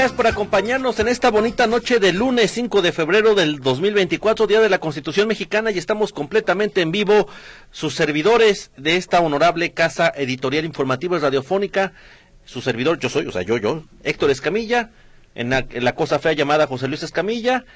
Gracias por acompañarnos en esta bonita noche de lunes 5 de febrero del 2024, Día de la Constitución Mexicana, y estamos completamente en vivo, sus servidores de esta honorable casa editorial informativa y radiofónica, su servidor, yo soy, o sea, yo, yo, Héctor Escamilla, en la, en la cosa fea llamada José Luis Escamilla,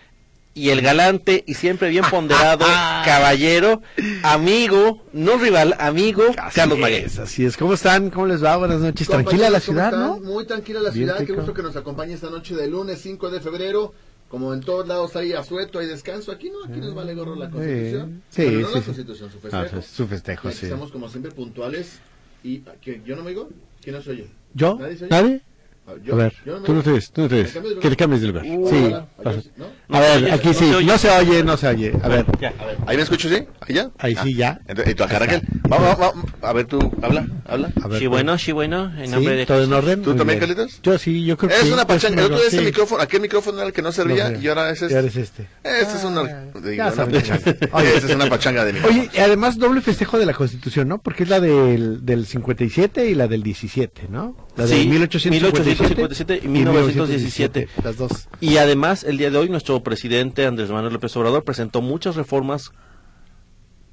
y el galante y siempre bien ponderado caballero, amigo, no rival, amigo, Así Carlos es, Maguey. Así es. ¿Cómo están? ¿Cómo les va? Buenas noches. Tranquila la Compañeros, ¿cómo ciudad, están? ¿no? Muy tranquila la Bien ciudad. Qué rico. gusto que nos acompañe esta noche de lunes 5 de febrero. Como en todos lados hay asueto, hay descanso. Aquí no, aquí nos vale gorro la Constitución. Sí, Bueno, no sí, la sí. Constitución, su Ah, festejo. su festejo, sí. Estamos como siempre puntuales. y ¿qué? ¿Yo no me digo? ¿Quién no soy yo? ¿Yo? ¿Nadie soy yo? ¿Nadie? Yo- A ver, me tú no te ves, tú no te ves. ¿Me cambias de Que le lugar? cambies de lugar. Uh, Sí. hola. ¿no? No A ver, aquí no sí. No se oye, no se oye. A ver. Ya, a ver. ¿Ahí me escucho, sí? ¿Ahí ya? Ahí sí, ya. Entonces, ¿Y tú acá, Raquel? Vamos, vamos, a ver, tú, habla, habla. Ver. Sí, bueno, sí, bueno, en nombre Sí, de todo en orden. ¿Tú Muy también, bien. Carlitos? Yo sí, yo creo que Es una pachanga. El otro día ese sí. micrófono, aquel micrófono era el que no servía No y ahora es Y este. ahora es este. Este es una, Ah, digo, una pachanga. Oye. Esta es una pachanga de mí. Oye, y además doble festejo de la Constitución, ¿no? Porque es la del, del 57 y la del 17, ¿no? La de Sí, 1857 1857 y 1917. Las dos. Y además, el día de hoy, nuestro presidente Andrés Manuel López Obrador presentó muchas reformas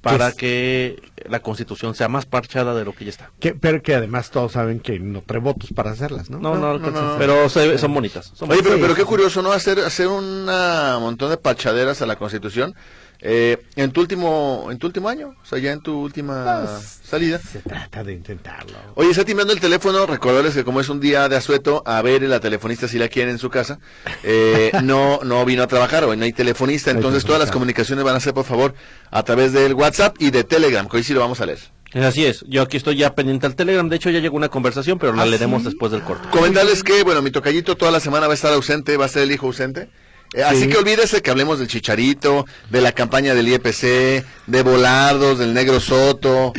para Pues- que la constitución sea más parchada de lo que ya está. Que, pero que además todos saben que no trae votos para hacerlas, ¿no? No, no, no, no. pero se- son bonitas. son Oye, pero, pero qué curioso, ¿no? Hacer, hacer un montón de pachaderas a la Constitución eh, en tu último en tu último año, o sea, ya en tu última Pues, salida. Se trata de intentarlo. Oye, está timbrando el teléfono, recordarles que como es un día de asueto, a ver, la telefonista si la quieren en su casa, eh, no no vino a trabajar, hoy no hay telefonista, No hay entonces todas las comunicaciones van a ser, por favor, a través del WhatsApp y de Telegram, que hoy sí lo vamos a leer. Es Así es, yo aquí estoy ya pendiente al Telegram, de hecho ya llegó una conversación, pero la ¿Ah, leeremos sí? después del corte. Comentarles que, bueno, mi tocallito toda la semana va a estar ausente, va a ser el hijo ausente. Eh, Así que olvídese que hablemos del Chicharito, de la campaña del IEPC, de Volardos, del Negro Soto,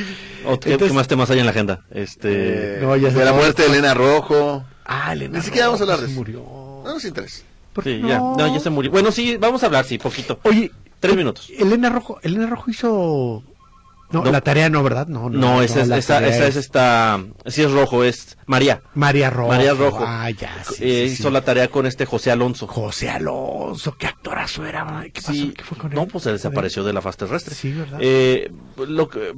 ¿O qué, Entonces- qué más temas hay en la agenda? Este, eh, No, ya se de la muerte de Elena Rojo. Ah, Elena Ni siquiera vamos a hablar Rojo de se eso. murió. No nos interesa. ¿Por qué sí, ya, no, ya se murió. Bueno, sí, vamos a hablar, sí, poquito. Oye, Tres minutos. Elena Rojo, Elena Rojo hizo... No, No. la tarea no, ¿verdad? No, No, esa, es, esa, esa es esta, sí es rojo, es María. María Rojo. María Rojo. Ah, ya, sí, Eh, sí, hizo sí. la tarea con este José Alonso. José Alonso, qué actorazo era, man. ¿qué pasó? Sí, ¿Qué fue con él? no, pues se desapareció de la faz terrestre. Sí, ¿verdad? Eh, lo que,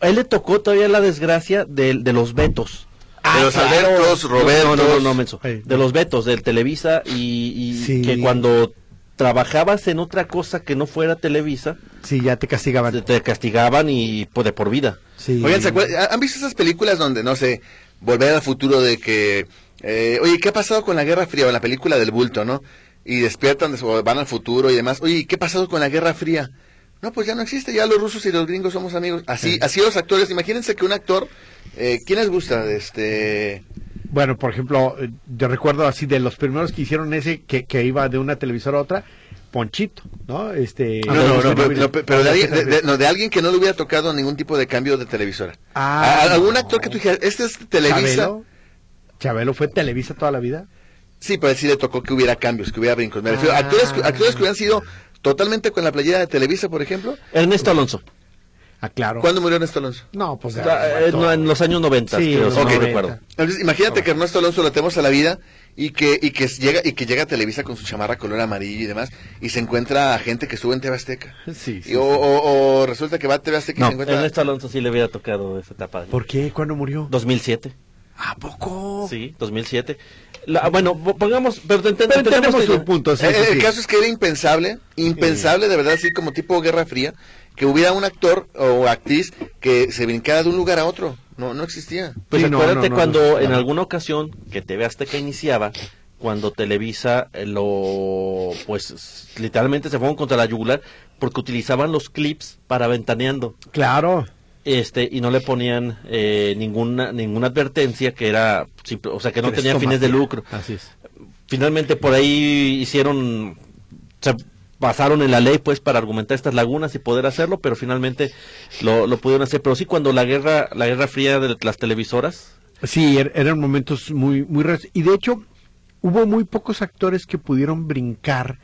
a él le tocó todavía la desgracia de, de los vetos. Ah, de los claro. Albertos, Robertos. No, no, no, no, menso. De los vetos del Televisa y, y Sí. que cuando trabajabas en otra cosa que no fuera Televisa, Sí, ya te castigaban. te, te castigaban y pues, de por vida. Sí. Oigan. ¿han visto esas películas donde, no sé, volver al futuro de que, eh, oye, ¿qué ha pasado con la Guerra Fría? O la película del bulto, ¿no? Y despiertan, o van al futuro y demás. Oye, ¿qué ha pasado con la Guerra Fría? No, pues ya no existe, ya los rusos y los gringos somos amigos. Así, así los actores, imagínense que un actor, eh, ¿quién les gusta? Este, Bueno, por ejemplo, eh, yo recuerdo así de los primeros que hicieron ese que, que iba de una televisora a otra, Ponchito, ¿no? Este. no, no, no, pero, no, pero de, alguien, de- de- no, de alguien que no le hubiera tocado ningún tipo de cambio de televisora. Ah, A- algún no. actor que tú dijeras, este es Televisa. Chabelo. Chabelo fue Televisa toda la vida. Sí, pero sí le tocó que hubiera cambios, que hubiera brincos. Me refiero, Ah. actores, que- actores que hubieran sido totalmente con la playera de Televisa, por ejemplo. Ernesto Alonso. Ah, claro. ¿Cuándo murió Ernesto Alonso? No, pues. Ah, eh, no, en los años 90, Sí, creo, los si no 90. recuerdo. Entonces, imagínate que Ernesto Alonso lo tenemos a la vida y que y que llega y que llega a Televisa con su chamarra color amarillo y demás y se encuentra a gente que estuvo en TV Azteca. Sí, sí, Y o, o- o resulta que va a TV Azteca y No, se encuentra Ernesto Alonso sí le hubiera tocado esa etapa. ¿Por qué? ¿Cuándo murió? 2007. ¿A poco? Sí, 2007. La- bueno, po- pongamos, pero que- un punto. sí, Eh, sí, el sí. caso es que era impensable, impensable de verdad, así como tipo Guerra Fría, que hubiera un actor o actriz que se brincara de un lugar a otro. No, no existía. Pues Sí, acuérdate no, no, cuando no, en alguna ocasión que TV Azteca iniciaba, cuando Televisa eh, lo, pues literalmente se fueron contra la yugular porque utilizaban los clips para ventaneando. Claro. este y no le ponían eh, ninguna ninguna advertencia que era simple- o sea que no tenía fines de lucro Así es. finalmente por ahí hicieron o sea, pasaron en la ley pues para argumentar estas lagunas y poder hacerlo, pero finalmente lo, lo pudieron hacer. Pero sí cuando la guerra, la guerra fría de las televisoras, Sí, er- eran momentos muy, muy raros. Y de hecho, hubo muy pocos actores que pudieron brincar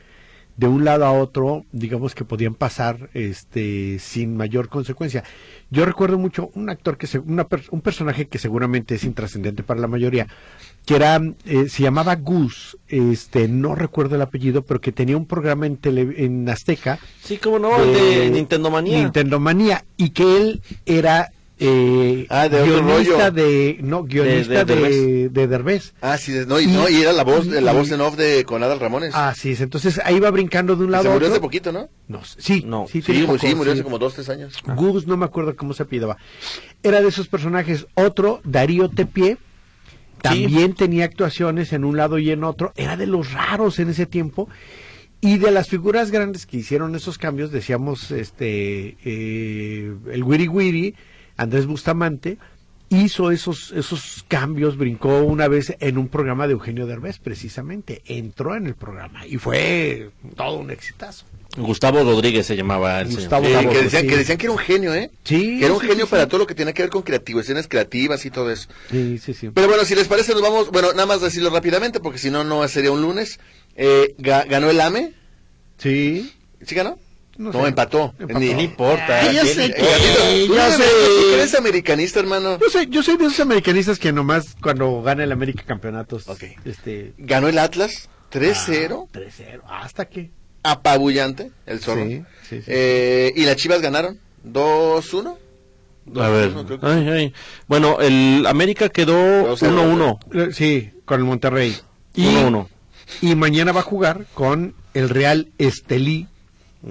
de un lado a otro, digamos que podían pasar este sin mayor consecuencia. Yo recuerdo mucho un actor que se, una un personaje que seguramente es intrascendente para la mayoría, que era eh, se llamaba Gus, este no recuerdo el apellido, pero que tenía un programa en tele, en Azteca sí, como no, de Nintendo Manía. Nintendo Manía, y que él era eh, Ah, de otro guionista rollo. de no guionista De- de, de de, Derbez. Ah, sí, no, y, Y- no, y era la voz, la y- voz en off de con Adal Ramones. Así es, entonces ahí va brincando de un se lado a murió otro. hace poquito, ¿no? No, sí, No. sí, Sí, poco, sí, murió sí. hace como dos, tres años. Gus, no me acuerdo cómo se apellidaba. Era de esos personajes. Otro, Darío Tepié, también tenía actuaciones en un lado y en otro. Era de los raros en ese tiempo. Y de las figuras grandes que hicieron esos cambios, decíamos, este, eh, el Wiri Wiri, Andrés Bustamante, hizo esos, esos cambios, brincó una vez en un programa de Eugenio Derbez, precisamente. Entró en el programa y fue todo un exitazo. Gustavo Rodríguez se llamaba el Gustavo señor. Eh, que, decían, sí. que decían que era un genio, ¿eh? Sí, Que era un sí, genio sí, para sí. todo lo que tiene que ver con creativaciones creativas y todo eso. Sí, sí, sí. Pero bueno, si les parece, nos vamos. Bueno, nada más decirlo rápidamente, porque si no, no sería un lunes. Eh, ga- ¿Ganó el AME? Sí. ¿Sí ganó? No No, sé. empató. Empató. Ni, No importa. Ay, ya ¿quién- sé Eh, que- Gatito, ¿tú ya eres- sé. tú eres americanista, hermano. Yo soy, yo soy de esos americanistas que nomás cuando gana el América campeonatos, Ok. este, Ganó el Atlas 3-0. ah, 3-0, hasta que. Apabullante, el zorro. Sí, sí, sí. Eh, y las Chivas ganaron 2-1. A ver. 2-1, creo que Ay, ay. Bueno, el América quedó Dos a 1-1. Eh, Sí, con el Monterrey. Y, 1-1. y mañana va a jugar con el Real Estelí.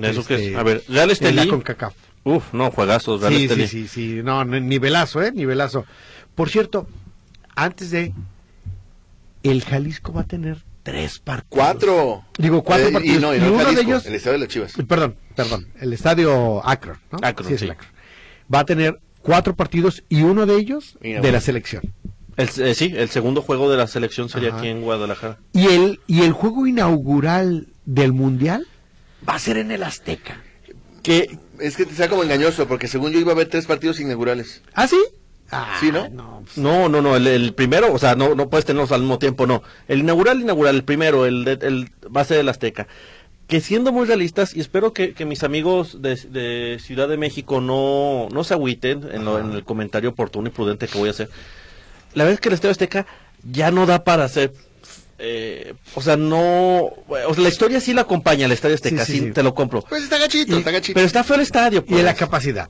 ¿Eso qué este, es? A ver, Real Estelí. CONCACAF. Uf, no, juegazos, Real Sí, Estelí. sí, sí, sí, no, nivelazo, ¿eh? Nivelazo. Por cierto, antes de, el Jalisco va a tener tres partidos. Cuatro. Digo, cuatro Eh, partidos. Y no, y Y no uno de ellos- El estadio de las Chivas. Perdón, perdón, el estadio Akron, ¿no? Akron, es sí. el Akron. Va a tener cuatro partidos y uno de ellos Mira, de bueno. la selección. El, eh, sí, el segundo juego de la selección sería Ajá. aquí en Guadalajara. Y el, y el juego inaugural del Mundial va a ser en el Azteca. Que es que sea como engañoso, porque según yo iba a haber tres partidos inaugurales. ¿Ah, sí? Ah, Sí, ¿no? pues, No, no, no, el, el primero, o sea, no, no puedes tenerlos al mismo tiempo, no. El inaugural, inaugural, el primero, el, de, el base del Azteca. Que siendo muy realistas, y espero que, que mis amigos de, de Ciudad de México no, no se agüiten en, lo- en el comentario oportuno y prudente que voy a hacer. La verdad es que el Estadio Azteca ya no da para hacer, eh, o sea, no, o sea, la historia sí la acompaña al Estadio Azteca, Sí, sí, sí, sí. te lo compro. Pues está gachito, Y- está gachito. Pero está feo el estadio, Y la pues. capacidad.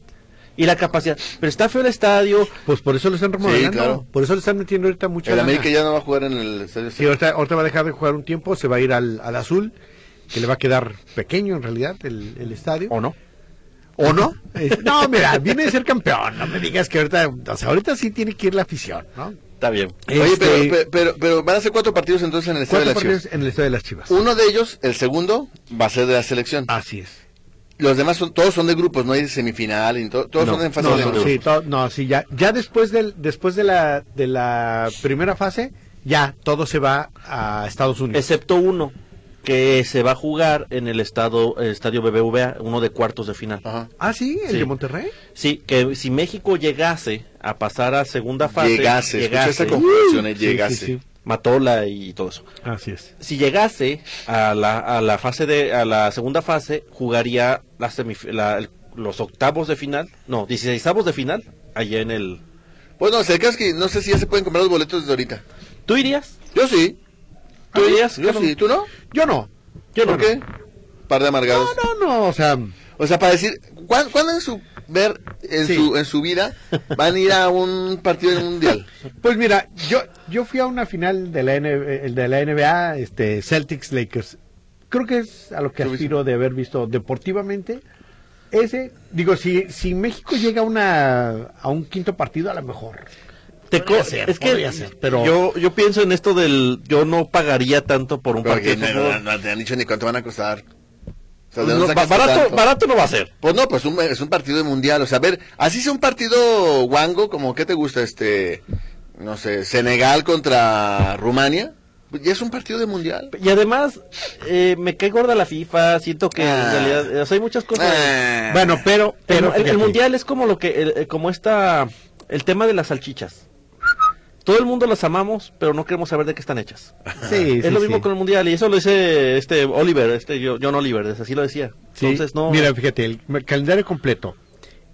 y la capacidad. Pero está feo el estadio, Pues por eso lo están remodelando. claro. Por eso le están metiendo ahorita mucha el lana. América ya no va a jugar en el estadio. Sí, ahorita, ahorita va a dejar de jugar un tiempo, se va a ir al, al azul, que le va a quedar pequeño en realidad el, el estadio. ¿o no? ¿O no? No, mira, viene de ser campeón. No me digas que ahorita, o sea, ahorita sí tiene que ir la afición, ¿no? Está bien. Oye, Este, pero, pero, pero, pero van a ser cuatro partidos entonces en el estadio de las Chivas. en el estadio de las Chivas. Uno de ellos, el segundo, va a ser de la selección. Así es. Los demás son, todos son de grupos, no hay semifinal, y to- todos No, son en fase No, de no, grupos. sí, to- no, sí, ya, ya después del, después de la, de la primera fase, ya todo se va a Estados Unidos. excepto uno que se va a jugar en el estado el estadio BBVA, uno de cuartos de final. Ajá. Ah, sí, el Sí. de Monterrey. Sí, que si México llegase a pasar a segunda fase, Llegase, llegase, esa confusión, eh, llegase. sí, sí. Matola y todo eso. Así es. Si llegase a la, a la fase de a la segunda fase, jugaría la semif- la- el- los octavos de final, no, 16avos de final allá en el Pues no, el caso es que no sé si ya se pueden comprar los boletos desde ahorita. ¿Tú irías? Yo sí. ¿Tú? Yo sí, ¿tú no? Yo no. Yo ¿Por no. qué? Par de amargados. No, no, no, o sea, O sea, para decir, ¿cuán- ¿cuándo en su ver en Sí. su en su vida van a ir a un partido del mundial? Pues mira, yo yo fui a una final de la, N- el de la NBA, este Celtics Lakers. Creo que es a lo que aspiro de haber visto deportivamente. Ese, digo, si si México llega a una a un quinto partido a lo mejor. Te Podría co- ser, es que podría ser, pero- yo yo pienso en esto del yo no pagaría tanto por un partido Porque de no, fútbol. no- no te han dicho ni cuánto van a costar. O sea, ¿de No, dónde ba- sacaste barato, tanto? barato no va a ser. Pues no, pues un- es un partido de mundial. O sea, a ver, así sea un partido guango, como ¿qué te gusta? Este, no sé, Senegal contra Rumania. Ya es un partido de mundial. Y además, eh, me cae gorda la FIFA, siento que Ah. en realidad, o sea, hay muchas cosas. Ah. Bueno, pero, pero el, mundial es como lo que, el- como esta, el tema de las salchichas. Todo el mundo las amamos, pero no queremos saber de qué están hechas. Sí, es sí, lo mismo sí. con el mundial y eso lo dice este Oliver, este yo- John Oliver, así lo decía. Sí, Entonces no. Mira, fíjate, el calendario completo.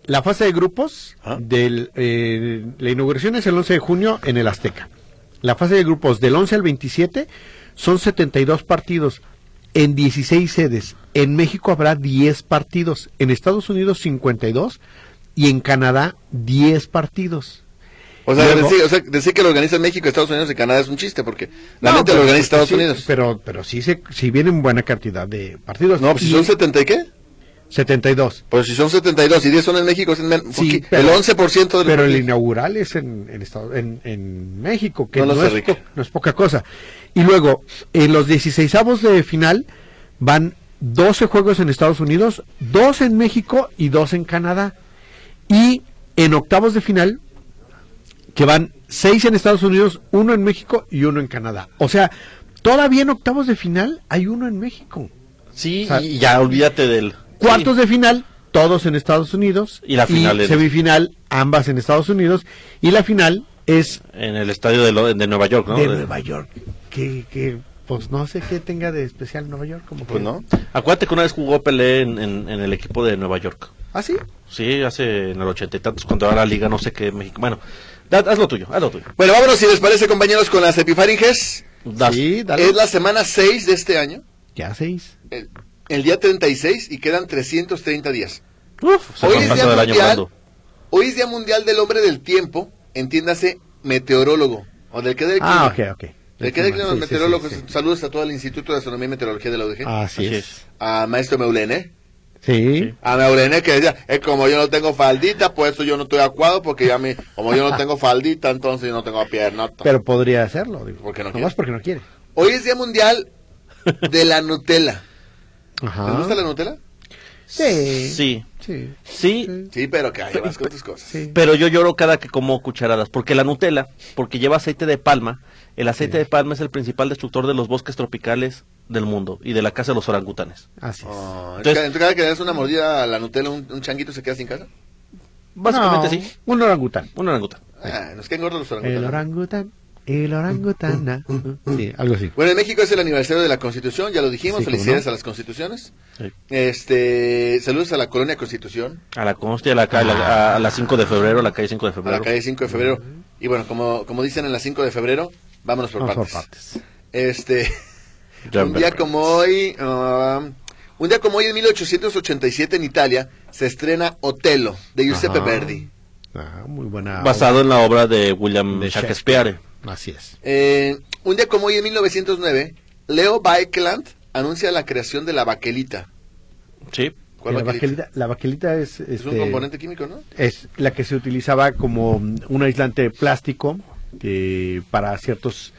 La fase de grupos, Ah. del, eh, la inauguración es el 11 de junio en el Azteca. La fase de grupos del 11 al 27 son 72 partidos en 16 sedes. En México habrá 10 partidos, en Estados Unidos 52 y en Canadá 10 partidos. O sea, Luego- decir, o sea, decir que lo organiza México, Estados Unidos y Canadá es un chiste, porque la No, mente lo organiza Estados sí, Unidos. Pero, pero sí, se, sí vienen buena cantidad de partidos. no, pues si son 70 y qué? 72. Pues si son 72 y 10 son en México, es en Sí, pero- el 11% del Pero el inaugural es en, en, Estado- en, en México, que No no, sé, es po- no es poca cosa. Y luego, en los 16avos de final van 12 juegos en Estados Unidos, 2 en México y 2 en Canadá. Y en octavos de final, que van 6 en Estados Unidos, 1 en México y 1 en Canadá. O sea, todavía en octavos de final hay uno en México. Sí, O sea, y ya olvídate del Cuartos sí. de final, todos en Estados Unidos. Y la final en- semifinal, ambas en Estados Unidos. Y la final es en el estadio de, lo- de Nueva York, ¿no? de De- Nueva York. Que, que, pues no sé qué tenga de especial Nueva York. Como Pues que- no. Acuérdate que una vez jugó Pelé en, en- en el equipo de Nueva York. ¿Ah, sí? Sí, hace en el ochenta y tantos, cuando era la liga, no sé qué, México. Bueno, haz lo tuyo, haz lo tuyo. Bueno, vámonos si les parece, compañeros, con las epifaringes. Sí, dale. Es la semana 6 de este año, Ya seis. el, el día 36, y quedan 330 días. Uf, se Hoy es día mundial. Hoy es Día Mundial del Hombre del Tiempo, entiéndase, meteorólogo, o del que del clima. Ah, ok, ok. Del que del clima, Sí, sí, meteorólogo. sí, sí. Saludos a todo el Instituto de Astronomía y Meteorología de la UDG. Así Así es. es. A maestro Meulene. Sí. A Meulene que decía, es como yo no tengo faldita, pues eso yo no estoy acuado, porque ya me, como yo no tengo faldita, entonces yo no tengo pierna. Pero podría hacerlo. Digo. ¿Por qué no Nomás quiere? porque no quiere. Hoy es Día Mundial de la Nutella. Ajá. ¿Les gusta la Nutella? Sí. Sí, Sí. sí, Sí, pero que ahí vas con tus cosas. Sí. pero yo lloro cada que como cucharadas, porque la Nutella, porque lleva aceite de palma, el aceite de palma es el principal destructor de los bosques tropicales del mundo y de la casa de los orangutanes. Así es. Oh, Entonces- entonces, cada que le das una mordida a la Nutella, un, un changuito se queda sin casa. Básicamente No, sí, Un orangután. un orangután. Ah, nos quedan gordos los El orangutanes. orangután. El orangutana. Sí, algo así. Bueno, en México es el aniversario de la Constitución, ya lo dijimos, Sí, felicidades no. a las constituciones. Sí. Este, saludos a la colonia Constitución, A la Consti, a la, a la, a la 5 de febrero, a la calle 5 de a febrero. la calle 5 de febrero. Y bueno, como, como dicen en la 5 de febrero, vámonos por Vamos por partes. partes. Este, un día como hoy, um, un día como hoy en 1887 en Italia se estrena Otelo de Giuseppe Ajá. Verdi. Ah, muy buena. Basado en la obra de William De Shakespeare. Así es. Eh, un día como hoy en 1909, Leo Baekeland anuncia la creación de la baquelita. Sí. ¿Cuál la, baquelita? baquelita, la baquelita es, Es un este, componente químico, ¿no? es la que se utilizaba como un aislante plástico eh, para ciertos...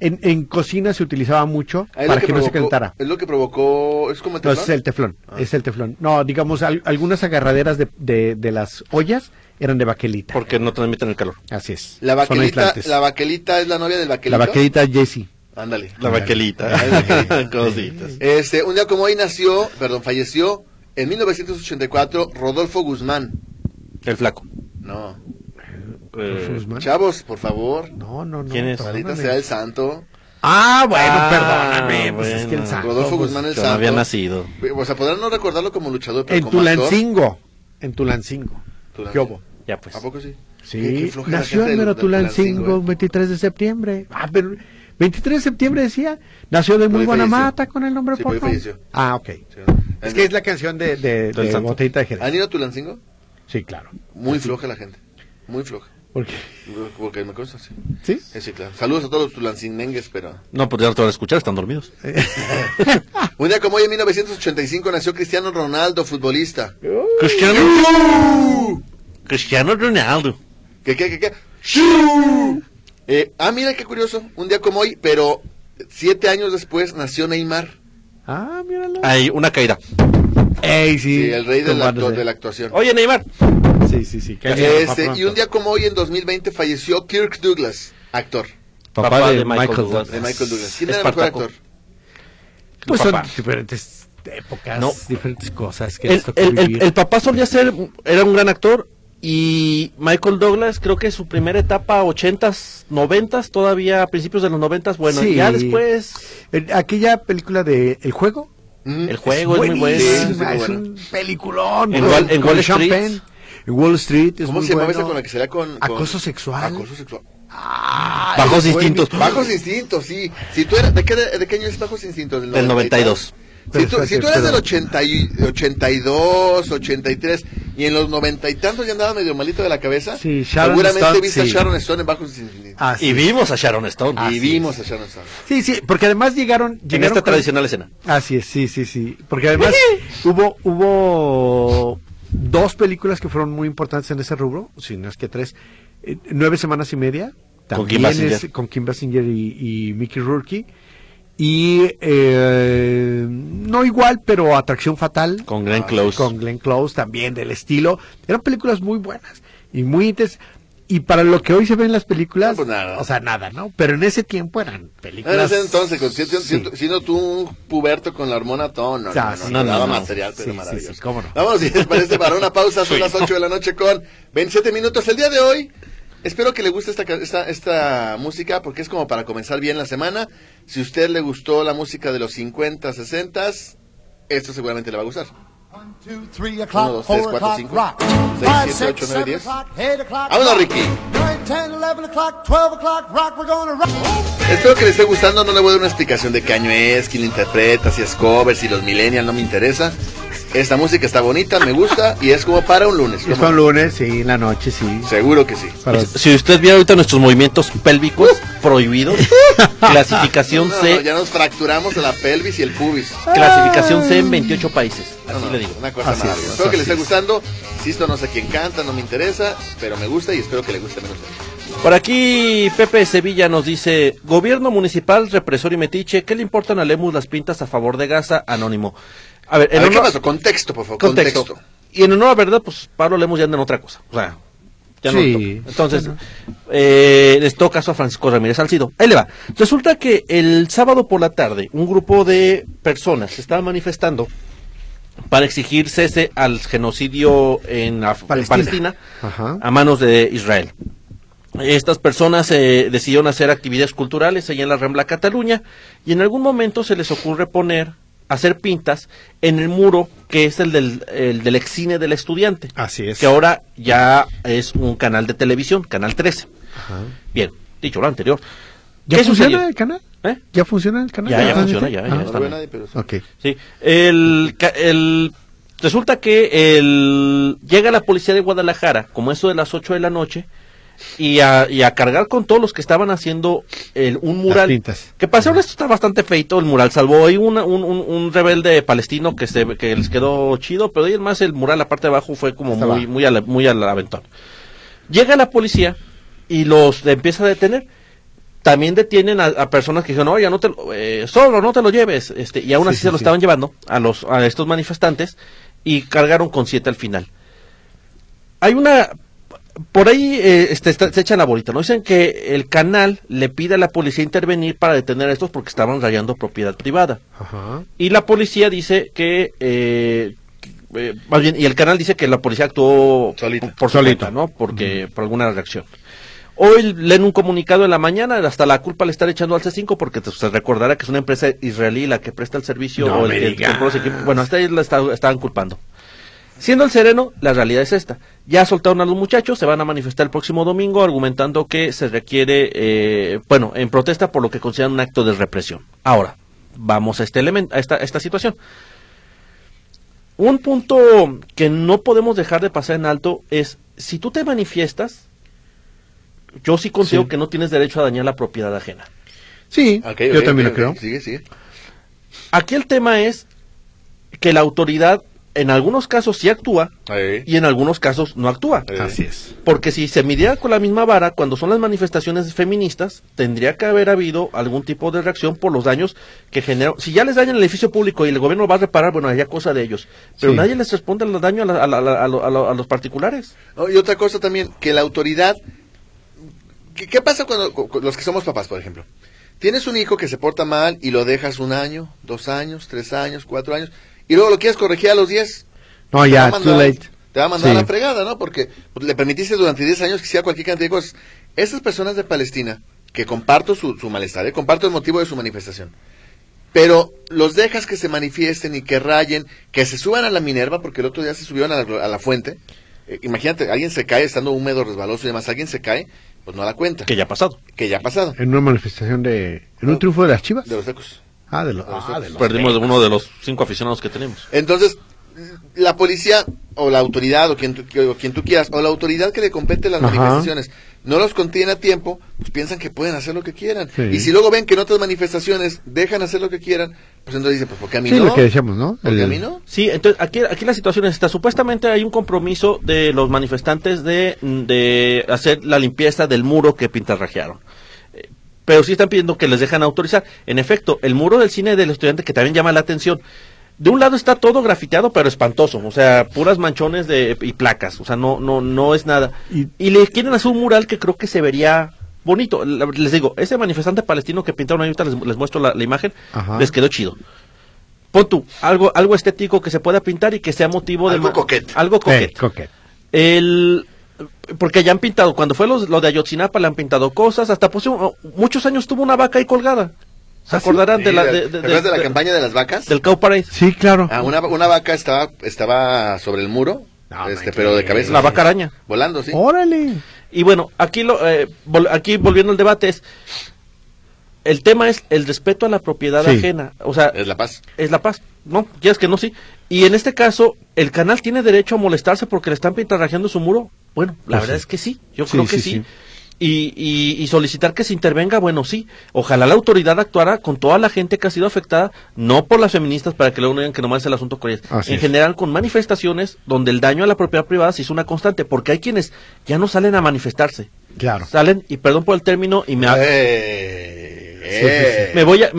En, en cocina se utilizaba mucho Ah, es para que, no se calentara. Es lo que provocó. Es como el No, teflón? es el teflón, Ah. es el teflón. No, digamos, al- algunas agarraderas de, de, de las ollas eran de baquelita. Porque no transmiten el calor. Así es. La Son baquelita, la baquelita es la novia del La baquelito. baquelita Jessie. Ándale. La baquelita. La baquelita. Cositas. Este, un día como hoy nació, perdón, falleció en 1984 Rodolfo Guzmán. El flaco. No. Eh. Chavos, por favor. No, no, no. ¿Quién es? perdóname. Maldita sea el santo. Ah, bueno, Ah, perdóname. Pues es que el bueno. santo, Rodolfo pues, Guzmán el yo no santo. había nacido. O sea, podrán no recordarlo como luchador, pero En como actor. Tulancingo. En Tulancingo. Tulancingo. ¿Qué hubo? Ya pues. ¿A poco sí? Sí, Qué- qué floja la nació gente en Mero Tulancingo, Tulancingo, ¿eh? 23 de septiembre. Ah, pero 23 de septiembre decía. Nació de muy buena mata con el nombre Sí, falleció. Ah, ok. Sí. Es que es la canción de, de, de santo. Botellita de Jerez. ¿Han ido a Tulancingo? Sí, claro. Muy floja la gente. Muy floja. Porque, Porque me consta, sí. ¿Sí? Eh, Sí, claro. Saludos a todos los tulancinengues, pero... No, pues ya no te van a escuchar, están dormidos. Un día como hoy, en 1985, nació Cristiano Ronaldo, futbolista. Cristiano. Cristiano Ronaldo. ¿Qué, qué, qué, qué? Eh, ah, mira qué curioso. Un día como hoy, pero siete años después nació Neymar. Ah, míralo. Hay una caída. Ey, sí. Sí, el rey del acto- Tomándose. de la actuación. Oye, Neymar. Sí, sí, Este, y un día como hoy, en 2020, falleció Kirk Douglas, actor. Papá, de, Michael, Douglas. De Michael Douglas. ¿Quién era el mejor actor? Pues Papá. son diferentes épocas, No. diferentes cosas que El, el- el- el papá solía ser, era un gran actor y Michael Douglas creo que su primera etapa, 80s, 90s, todavía a principios de los 90s, bueno, Sí. ya después El- aquella película de El Juego. Mm. el juego es, muy bueno. buenísimo. buenísima, Sí, es muy un peliculón. En con- Wall- en con Wall Street. Penn. En Wall Street es ¿Cómo muy se llamaba bueno. esa con la que será con, con- Acoso sexual. Acoso sexual. Ah, Bajos instintos. Bajos instintos, sí. Si tú eras, ¿de, qué, ¿De qué año es Bajos Instintos? Del 92. Si tú, si tú eras del 80 y, 82, 83 y en los noventa y tantos ya andaba medio malito de la cabeza, Sí, seguramente Stone, viste sí. a Sharon Stone en Bajos Instintos. Ah, sí. Y vimos a Sharon Stone y así vimos a Sharon Stone. Sí, sí, porque además llegaron... en llegaron esta con- tradicional escena. Así es, sí, sí, sí. Porque además hubo, hubo dos películas que fueron muy importantes en ese rubro, si no es que tres. Eh, nueve semanas y media. Con Kim también es Basinger. con Kim Basinger y, y Mickey Rourke. Y eh, no igual, pero Atracción Fatal. Con Glenn Ah, Close. Con Glenn Close también, del estilo. Eran películas muy buenas y muy intensas. Y para lo que hoy se ven en las películas, No, pues nada. o sea, nada, ¿no? Pero en ese tiempo eran En películas. ese entonces, con- siendo, Sí. siendo- siendo tú un puberto con la hormona todo, no, Ya, no, sí. no, No, no, material, pero Sí, maravilloso. sí, cómo no. Vamos, si les parece, para una pausa, son las 8 de la noche con 27 minutos. El día de hoy, espero que le guste esta, esta, esta música, porque es como para comenzar bien la semana. Si a usted le gustó la música de los 50, 60, esto seguramente le va a gustar. One, two, three Uno, o'clock, dos, tres, four cuatro, o'clock, cinco, rock. seis, Five, siete, six, ocho, nueve, seven diez. o'clock, eight o'clock, Vámonos, rock. Ricky. Espero que le esté gustando, no le voy a dar una explicación de qué año es, quién la interpreta, si es cover, si los millennials, no me interesa. Esta música está bonita, me gusta y es como para un lunes. Es ¿cómo para un lunes, sí, en la noche, sí. Seguro que sí. Para- Si usted viera ahorita nuestros movimientos pélvicos prohibidos, clasificación No, no, C, ya nos fracturamos la pelvis y el pubis. clasificación C en 28 países. Así no, le digo. Una cosa Así es, maravillosa. Espero que le esté es. gustando. Insisto, no sé quién canta, no me interesa, pero me gusta y espero que le guste menos. Por aquí Pepe Sevilla nos dice, gobierno municipal, represor y metiche, ¿qué le importan a Lemus las pintas a favor de Gaza? Anónimo. A ver, A en ver, ¿qué honor- pasó? Contexto, por favor. contexto. Contexto. Y en honor a verdad, pues Pablo Lemus ya anda en otra cosa. O sea, ya no Sí. le toca. Entonces, eh, les toca caso a Francisco Ramírez Salcido. Ahí le va. Resulta que el sábado por la tarde, un grupo de personas se estaba manifestando para exigir cese al genocidio en, Af- Palestina. Palestina, Ajá. a manos de Israel. Estas personas eh, decidieron hacer actividades culturales allá en la Rambla Cataluña y en algún momento se les ocurre poner, hacer pintas en el muro que es el del, el del excine del estudiante, Así es. que ahora ya es un canal de televisión, Canal 13. Ajá. Bien, dicho lo anterior. ¿Ya ¿Qué funciona sucedió? el canal? ¿Eh? ¿Ya funciona el canal? Ya, ya ¿Ah, funciona, ya, Ah, ya está pero sí. Ok. Sí, el, el- resulta que el, llega la policía de Guadalajara, como eso de las 8 de la noche, y a, y a cargar con todos los que estaban haciendo el, un mural. Que pasó, esto está bastante feito el mural, salvo ahí una- un, un, un rebelde palestino que se que les quedó chido, pero ahí más el mural, la parte de abajo, fue como muy, muy, al, muy al aventón. Llega la policía y los empieza a detener. También detienen a, a personas que dijeron, oye, no te, lo- eh, solo no te lo lleves. Este, y aún Sí, así sí, se lo sí. estaban llevando a, los, a estos manifestantes y cargaron con siete al final. Hay una... Por ahí eh, este, está- se echan la bolita, ¿no? Dicen que el canal le pide a la policía intervenir para detener a estos porque estaban rayando propiedad privada. Ajá. Y la policía dice que, eh, que, eh, más bien, y el canal dice que la policía actuó Solito. por cuenta, ¿no? Porque, por alguna reacción. Hoy leen un comunicado en la mañana, hasta la culpa le están echando al C5 porque te- se recordará que es una empresa israelí la que presta el servicio No o el que los equipos. Bueno, hasta ahí la está- estaban culpando. Siendo el sereno, la realidad es esta. Ya soltaron a los muchachos, se van a manifestar el próximo domingo argumentando que se requiere, eh, bueno, en protesta por lo que consideran un acto de represión. Ahora, vamos a este elemento, a esta, a esta situación. Un punto que no podemos dejar de pasar en alto es, si tú te manifiestas, yo sí considero Sí. que no tienes derecho a dañar la propiedad ajena. Sí, yo también lo creo. Sigue, sigue. Aquí el tema es que la autoridad en algunos casos sí actúa Ahí. y en algunos casos no actúa. Así es. Porque si se midiera con la misma vara, cuando son las manifestaciones feministas, tendría que haber habido algún tipo de reacción por los daños que generan. Si ya les dañan el edificio público y el gobierno va a reparar, bueno, ya cosa de ellos. Pero Sí. nadie les responde al daño a, la- a la- a la- a lo- a lo- a los particulares. No, y otra cosa también, que la autoridad ¿qué, qué pasa cuando cu- cu- los que somos papás, por ejemplo? Tienes un hijo que se porta mal y lo dejas un año, dos años, tres años, cuatro años, y luego lo quieres corregir a los diez. No, te va ya, a too mandar- late. Te va a mandar Sí. a la fregada, ¿no? Porque pues, le permitiste durante 10 años que hiciera cualquier cantidad de cosas. Estas personas de Palestina, que comparto su, su malestar, ¿eh? comparto el motivo de su manifestación, pero los dejas que se manifiesten y que rayen, que se suban a la Minerva, porque el otro día se subieron a la, a la fuente. Eh, imagínate, alguien se cae estando húmedo, resbaloso y demás, alguien se cae, pues no da cuenta, Que ya ha pasado. que ya ha pasado, En una manifestación de... En un triunfo de las chivas. de los. Ah, de ah, de los- Perdimos uno de los cinco aficionados que tenemos. Entonces, la policía o la autoridad o quien, tú- o quien tú quieras, o la autoridad que le compete las Ajá. manifestaciones, no los contiene a tiempo, pues piensan que pueden hacer lo que quieran. Sí. Y si luego ven que en otras manifestaciones dejan hacer lo que quieran, pues entonces dicen, pues ¿por qué a mí Sí, no? lo que decíamos, ¿no? ¿Por qué El- a mí no? Sí, entonces aquí, aquí la situación es esta. Supuestamente hay un compromiso de los manifestantes de, de hacer la limpieza del muro que pintarrajearon. Pero sí están pidiendo que les dejan autorizar. En efecto, el muro del cine del estudiante que también llama la atención. De un lado está todo grafiteado, pero espantoso, o sea, puras manchones de, y placas, o sea, no, no, no es nada. Y- Y, le quieren hacer un mural que creo que se vería bonito. Les digo, ese manifestante palestino que pintaron ahorita, les, les muestro la, la imagen, Ajá. les quedó chido. Pon tú, algo, algo estético que se pueda pintar y que sea motivo de... Algo coquete. Algo Eh, coquete. coquete. El, porque ya han pintado, cuando fue lo, lo de Ayotzinapa le han pintado cosas, hasta pusieron, muchos años tuvo una vaca ahí colgada. ¿Se ¿Ah, sí? acordarán de la, Sí, de, ¿te de- acuerdas de la campaña de las vacas? del Cow Parade? Sí, claro. Ah, una, una vaca estaba, estaba sobre el muro, No, este, pero de cabeza. La vaca araña. Volando, sí. Órale. Y bueno, aquí lo, eh, vol- aquí volviendo al debate es, el tema es el respeto a la propiedad Sí. ajena, o sea, Es la paz. es la paz, ¿no? Quieres que no, sí. Y en este caso, ¿el canal tiene derecho a molestarse porque le están pintarrajeando su muro? Bueno, la Pues verdad sí. es que sí, yo Sí, creo que sí. Y, y, y solicitar que se intervenga, bueno, sí. Ojalá la autoridad actuara con toda la gente que ha sido afectada, no por las feministas para que luego no digan que nomás es el asunto con ellas. Así en es. general, con manifestaciones donde el daño a la propiedad privada se hizo una constante, porque hay quienes ya no salen a manifestarse. Claro. Salen, y perdón por el término, y me, ha- Eh, eh, me voy a...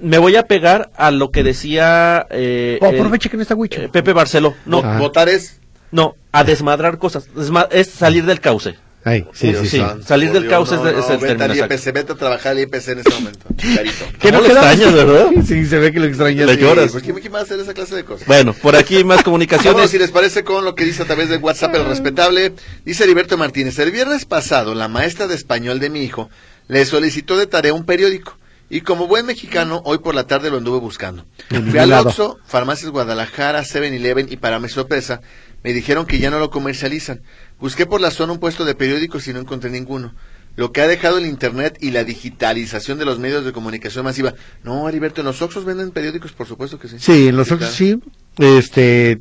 Me, voy a pegar a lo que decía eh, Oh, aproveche que no está eh, Pepe Barceló. No, Ah. Votar es... no, a desmadrar cosas. Desma- es salir del cauce. Ay, sí, sí, sí. salir del Dios, caos es- no, es no, el vete término. IPC, vete a carito al IPC en este momento, chicarito. ¿Qué no extrañas, verdad? Sí, se ve que lo extrañas. Le sí. lloras. ¿quién, va a hacer esa clase de cosas? Bueno, por aquí más comunicaciones. si les parece, con lo que dice a través de WhatsApp el respetable. Dice Heriberto Martínez, el viernes pasado la maestra de español de mi hijo le solicitó de tarea un periódico. Y como buen mexicano, hoy por la tarde lo anduve buscando. Fui al. Oxxo, Farmacias Guadalajara, 7-Eleven y para mi sorpresa, me dijeron que ya no lo comercializan. Busqué por la zona un puesto de periódicos y no encontré ninguno. Lo que ha dejado el Internet y la digitalización de los medios de comunicación masiva. No, Heriberto, en los Oxxos venden periódicos, por supuesto que sí. Sí, en los claro. sí. Este,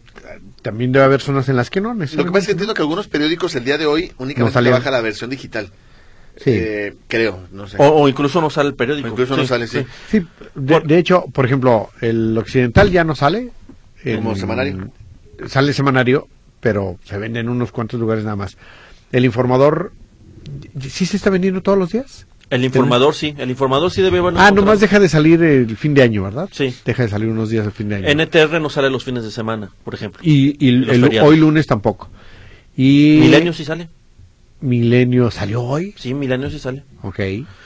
también debe haber zonas en las que no. Lo que pasa es que entiendo que algunos periódicos el día de hoy No únicamente salieron. trabaja la versión digital. Sí. Eh, creo, no sé. O, o incluso no sale el periódico. O incluso no sale, sí. Sí, de, de hecho, por ejemplo, el occidental ya no sale. Como semanario. Sale semanario, pero se vende en unos cuantos lugares nada más. El informador, ¿sí se está vendiendo todos los días? El informador sí, el informador sí debe Ah, nomás deja de salir el fin de año, ¿verdad? Sí. Deja de salir unos días el fin de año. NTR no sale los fines de semana, por ejemplo. y y el- los el- feriados. hoy lunes tampoco. Y Milenio sí sale. Milenio salió hoy. Sí, Milenio sí sale. Ok.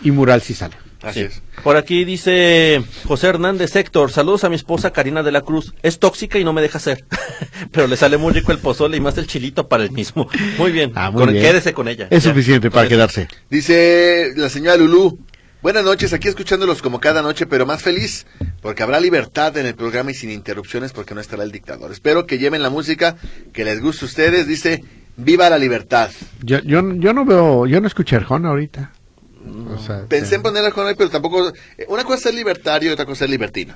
Y Mural sí sale. Así Sí. es. Por aquí dice José Hernández Héctor, saludos a mi esposa Karina de la Cruz. Es tóxica y no me deja hacer. Pero le sale muy rico el pozole y más el chilito para el mismo. Muy bien. Ah, muy Con- bien. Quédese con ella. Es Ya. suficiente para quedarse. Dice la señora Lulú. Buenas noches, aquí escuchándolos como cada noche, pero más feliz, porque habrá libertad en el programa y sin interrupciones, porque no estará el dictador. Espero que lleven la música que les guste a ustedes. Dice, viva la libertad. Yo, yo, yo no veo, yo no escuché Arjona ahorita. Pensé en sí. poner a pero tampoco... eh, Una cosa es libertario y otra cosa es libertino.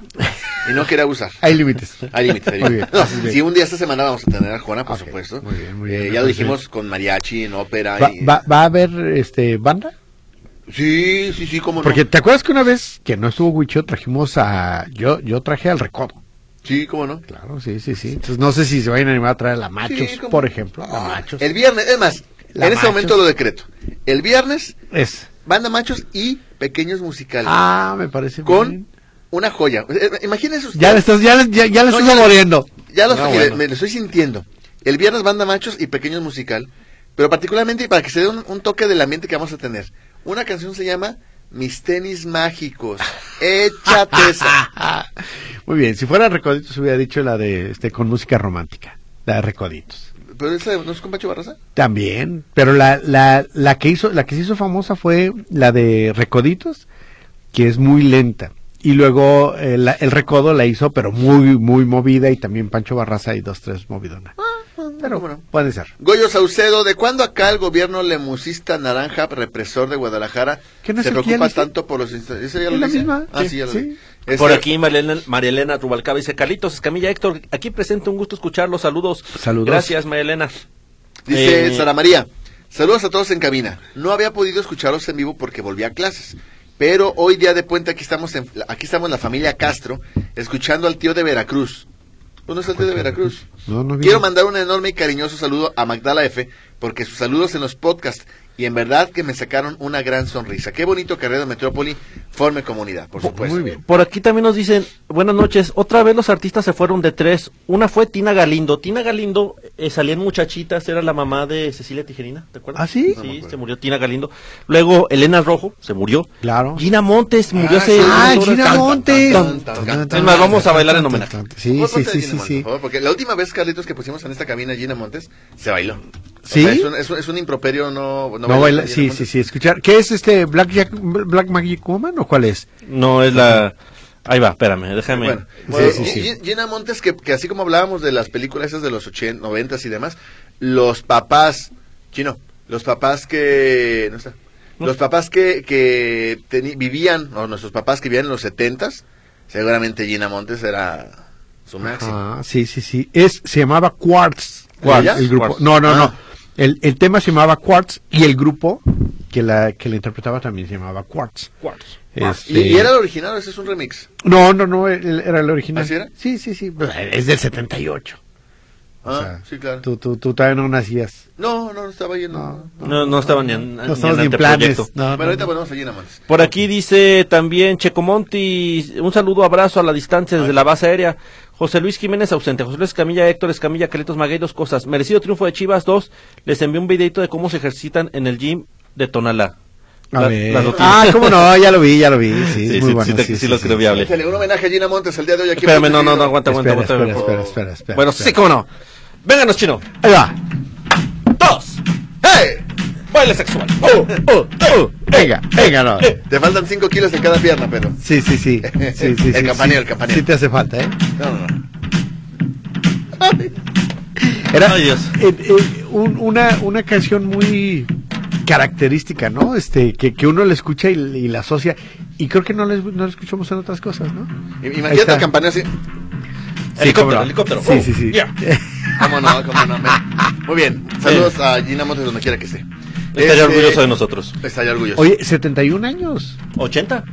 Y no quería abusar. Hay límites. Hay límites, No, si un día esta semana vamos a tener a Juana, por supuesto. muy bien, muy Eh, bien, ya lo dijimos con mariachi, en ópera. ¿Va, y- va, va a haber este banda? Sí, sí, sí, cómo no. Porque te acuerdas que una vez que no estuvo Huicho trajimos a yo yo traje al Recodo. Sí, cómo no. Claro, sí, sí, sí. Entonces no sé si se vayan a animar a traer a la Machos, Sí, por no. ejemplo, la Machos. El viernes, es más, La en este Machos. momento lo decreto. El viernes, Es. Banda machos y pequeños musicales. Ah, me parece con bien. una joya. Eh, eh, Imagínense usted. Ya le estás ya le- ya, ya le No, estás ya lo No, estoy- bueno. me lo estoy sintiendo. El viernes banda machos y pequeños musical, pero particularmente para que se dé un, un toque del ambiente que vamos a tener. Una canción se llama Mis tenis mágicos. Échate esa. Muy bien, si fuera Recoditos hubiera dicho la de este con música romántica, la de Recoditos. ¿Pero esa no es con Pacho Barraza? También, pero la, la, la que hizo, la que se hizo famosa fue la de Recoditos, que es muy lenta. Y luego eh, la- el Recodo la hizo, pero muy, muy movida, y también Pancho Barraza y dos, tres movidonas. Pero bueno. puede ser. Goyo Saucedo, ¿de cuándo acá el gobierno lemusista naranja represor de Guadalajara ¿Qué no es se preocupa tanto por los... insta- ¿Ese ya ¿Es lo la leíste? misma? Ah, Sí, sí, ya lo sí. Este- Por aquí María Elena, María Elena Rubalcaba dice, Carlitos, Escamilla, Héctor, aquí presente, un gusto escucharlos, saludos. Saludos. Gracias, María Elena. Dice Eh, Sara María, saludos a todos en cabina. No había podido escucharlos en vivo porque volví a clases. Pero hoy día de puente aquí estamos en, aquí estamos la familia Castro, escuchando al tío de Veracruz. ¿Dónde está el tío de Veracruz? No, no. Quiero mandar un enorme y cariñoso saludo a Magdala F, porque sus saludos en los podcasts y en verdad que me sacaron una gran sonrisa. Qué bonito que Radio Metrópoli forme comunidad, por supuesto. Muy bien. Por aquí también nos dicen, buenas noches, otra vez los artistas se fueron de tres. Una fue Tina Galindo. Tina Galindo eh, salía en Muchachitas, era la mamá de Cecilia Tijerina, ¿te acuerdas? ¿Ah, sí? No Sí, se murió Tina Galindo. Luego Elena Rojo, se murió. Claro. Gina Montes murió Ah, hace... ¡Ah. Gina Montes! Es más, vamos a bailar en homenaje. Sí, sí, sí, sí, porque la última vez, Carlitos, que pusimos en esta cabina Gina Montes, se bailó. O ¿Sí? sea, es, un, es, un, es un improperio no... No baila, sí, sí, sí, escuchar. ¿Qué es este Black, Jack, Black Magic Woman o cuál es? No, es la... Ahí va, espérame, déjame. Bueno, Sí, sí, sí. Gi- Gina Montes, que, que así como hablábamos de las películas esas de los 80, 90 y demás, los papás, chino, los papás que, no está, los papás que, que teni- vivían, o nuestros papás que vivían en los 70 seguramente Gina Montes era su máximo. Ah, sí, sí, sí. Es, se llamaba Quartz. ¿Ella? El grupo. Quartz. No, no, Ah. no. El, el tema se llamaba Quartz y el grupo que la, que la interpretaba también se llamaba Quartz. Quartz. Este- ¿Y, y era el original o ese es un remix? No, no, no, el- era el original. ¿Así era? Sí, sí, sí. Es del 78. O Ah, sea, sí, claro. Tú, tú, tú todavía no nacías. No, no, estaba lleno. No, No, no estaba ni en, No ni estamos en ni en planes. No, no, ahorita no. ponemos a Gina Montes. Por aquí dice también Checo Monti, un saludo, abrazo a la distancia desde la base aérea. José Luis Jiménez ausente, José Luis Camilla, Héctor Escamilla, Carlitos Maguey, dos cosas. Merecido triunfo de Chivas, dos. Les envié un videito de cómo se ejercitan en el gym de Tonalá. A La- ver. las noticias. Ah, cómo no, ya lo vi, ya lo vi. Sí, Sí, muy sí, bueno. sí te- sí lo creo viable. Un homenaje a Gina Montes el día de hoy aquí. Espérame, no, no, no, Seguido. aguanta, aguanta, Espera, aguanta. espera, espera, espera, espera, Bueno, espera. sí, cómo no. Vénganos, chino. Ahí va. Baile sexual. Oh, oh, oh. Venga, venga, no. Te faltan 5 kilos en cada pierna, pero... Sí, sí, sí. sí, sí, El sí, campaneo, sí. el campaneo. Sí te hace falta, ¿eh? No, no, no. Era Ay, Dios. eh, eh, un- una, una canción muy característica, ¿no? Este, que, que uno la escucha y, y la asocia. Y creo que no la, no escuchamos en otras cosas, ¿no? Imagínate el campaneo así. Helicóptero, cómo no. helicóptero. Sí, Oh, sí, sí. yeah. ¿Cómo no? ¿Cómo no? Ven. Muy bien. Saludos a Gina Montes donde quiera que esté. Estaría Este, orgulloso de nosotros. Estaría orgulloso. Oye, 71 años. ¿80?